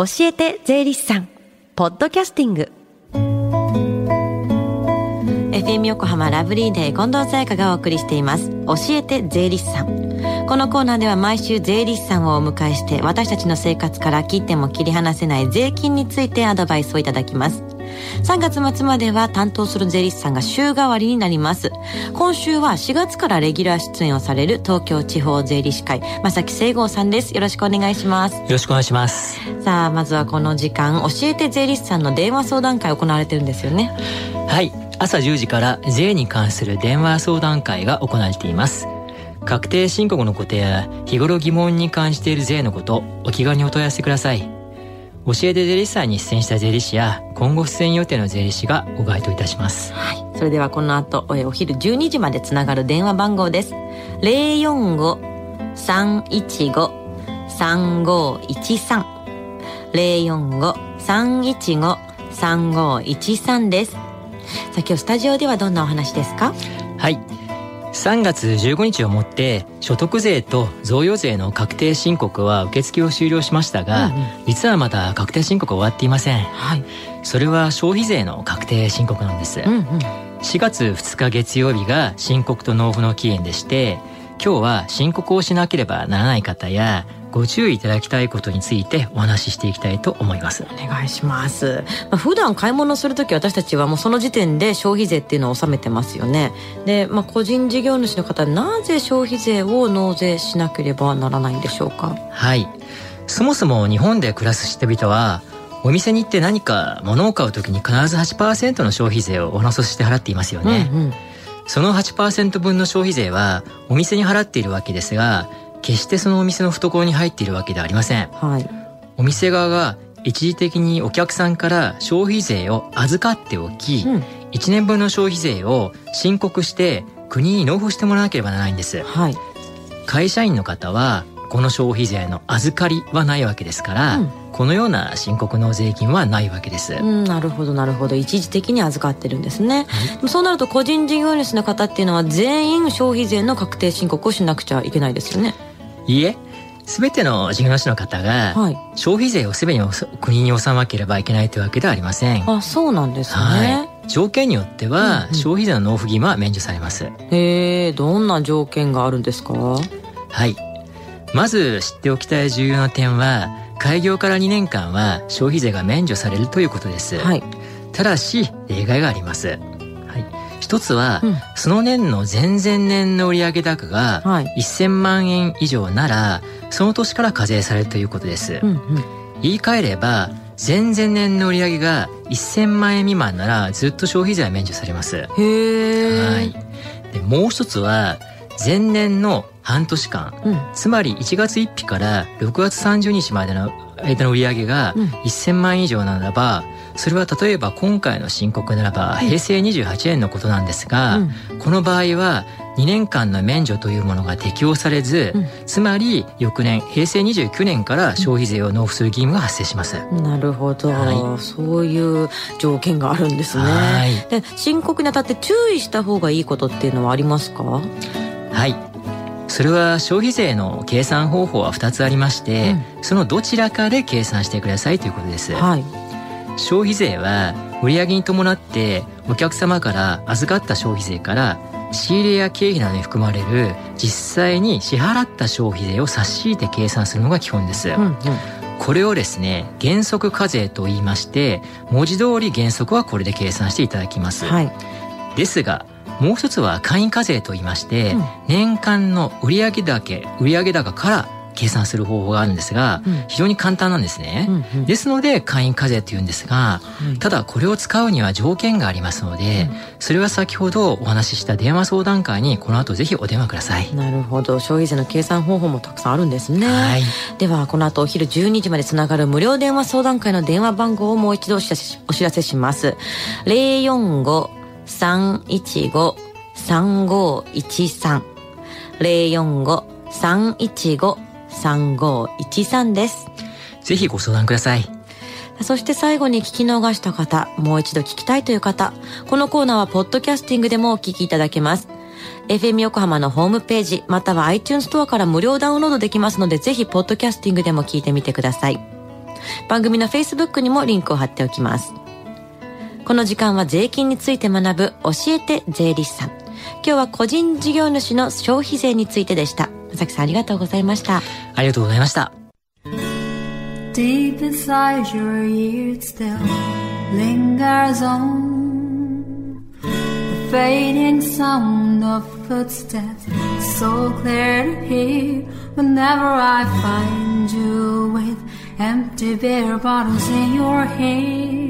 教えて税理士さん。ポッドキャスティング。FM 横浜ラブリーデー近藤沙耶香がお送りしています。教えて税理士さん。このコーナーでは毎週税理士さんをお迎えして私たちの生活から切っても切り離せない税金についてアドバイスをいただきます。3月末までは担当する税理士さんが週替わりになります。今週は4月からレギュラー出演をされる東京地方税理士会正木聖剛さんです。よろしくお願いします。よろしくお願いします。さあまずはこの時間教えて税理士さんの電話相談会行われてるんですよね。はい。朝10時から税に関する電話相談会が行われています確定申告のことや日頃疑問に感じている税のことお気軽にお問い合わせください教えて税理士さんに出演した税理士や今後出演予定の税理士がご該当いたします。はい。それではこの後、お昼12時までつながる電話番号です。045-315-3513 045-315-3513です。さあ今日スタジオではどんなお話ですか？はい。3月15日をもって所得税と贈与税の確定申告は受付を終了しましたが、うんうん、実はまだ確定申告終わっていません、はい、それは消費税の確定申告なんです、うんうん、4月2日月曜日が申告と納付の期限でして今日は申告をしなければならない方やご注意いただきたいことについてお話ししていきたいと思います。お願いします、まあ、普段買い物する時私たちはもうその時点で消費税っていうのを納めてますよね。で、まあ、個人事業主の方なぜ消費税を納税しなければならないんでしょうか？はい。そもそも日本で暮らす人々はお店に行って何か物を買う時に必ず8%の消費税をおのそして払っていますよね、うんうん。その8%分の消費税はお店に払っているわけですが決してそのお店の懐に入っているわけではありません、はい、お店側が一時的にお客さんから消費税を預かっておき、うん、1年分の消費税を申告して国に納付してもらわなければならないんです、はい、会社員の方はこの消費税の預かりはないわけですから、うん、このような申告の税金はないわけです、うん、なるほどなるほど。一時的に預かってるんですね、はい、そうなると個人事業主の方っていうのは全員消費税の確定申告をしなくちゃいけないですよねいいえ全ての事業主の方が消費税をすべて国に納まなければいけないというわけではありません。あ、そうなんですね。はい、条件によっては消費税の納付義務は免除されます。へえ、どんな条件があるんですか？はい。まず知っておきたい重要な点は、開業から2年間は消費税が免除されるということです。はい。ただし、例外があります。一つは、うん、その年の前々年の売上高が1000万円以上なら、その年から課税されるということです。うんうん、言い換えれば、前々年の売上が1000万円未満ならずっと消費税は免除されます。へはい。でもう一つは、前年の半年間、うん、つまり1月1日から6月30日までの間の売上が1000万以上ならば、それは例えば今回の申告ならば平成28年のことなんですが、うん、この場合は2年間の免除というものが適用されず、うん、つまり翌年平成29年から消費税を納付する義務が発生します。なるほど、はい、そういう条件があるんですね。はい、で申告にあたって注意した方がいいことっていうのはありますか？はい。それは消費税の計算方法は2つありまして、うん、そのどちらかで計算してくださいということです。はい。消費税は売上に伴ってお客様から預かった消費税から仕入れや経費などに含まれる実際に支払った消費税を差し引いて計算するのが基本です。うんうんこれをですね、原則課税と言いまして、文字通り原則はこれで計算していただきます。はい、ですが、もう一つは会員課税と言いまして、うん、年間の売上高、売上高から計算する方法があるんですが、うん、非常に簡単なんですね、うんうん、ですので会員課税というんですが、うん、ただこれを使うには条件がありますので、うん、それは先ほどお話しした電話相談会にこの後ぜひお電話ください。なるほど。消費税の計算方法もたくさんあるんですね、はい、ではこの後お昼12時までつながる無料電話相談会の電話番号をもう一度お知らせします。045-315-3513 045-315 3513です。ぜひご相談ください。そして最後に聞き逃した方、もう一度聞きたいという方、このコーナーはポッドキャスティングでもお聞きいただけます。FM 横浜のホームページ、または iTunes ストアから無料ダウンロードできますので、ぜひポッドキャスティングでも聞いてみてください。番組の Facebook にもリンクを貼っておきます。この時間は税金について学ぶ教えて税理士さん。今日は個人事業主の消費税についてでした。まさきさんありがとうございました。ありがとうございました。Deep inside your ears still lingers on the fading sound of footsteps so clear to hear whenever I find you with empty beer bottles in your hand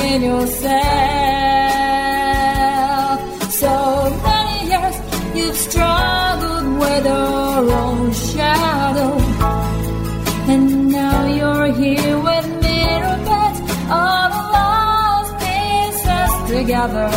haven't yourself. So many years you've struggled with your own shadow. And now you're here with me put all the lost pieces together.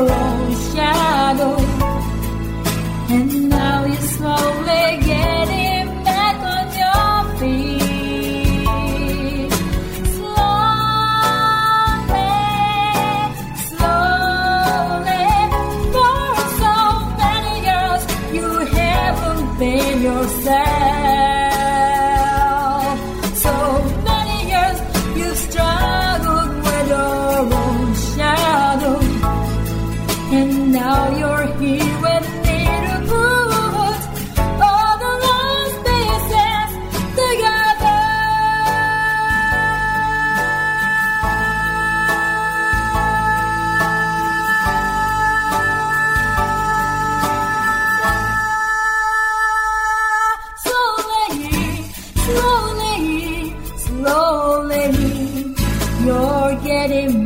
Oh. Friday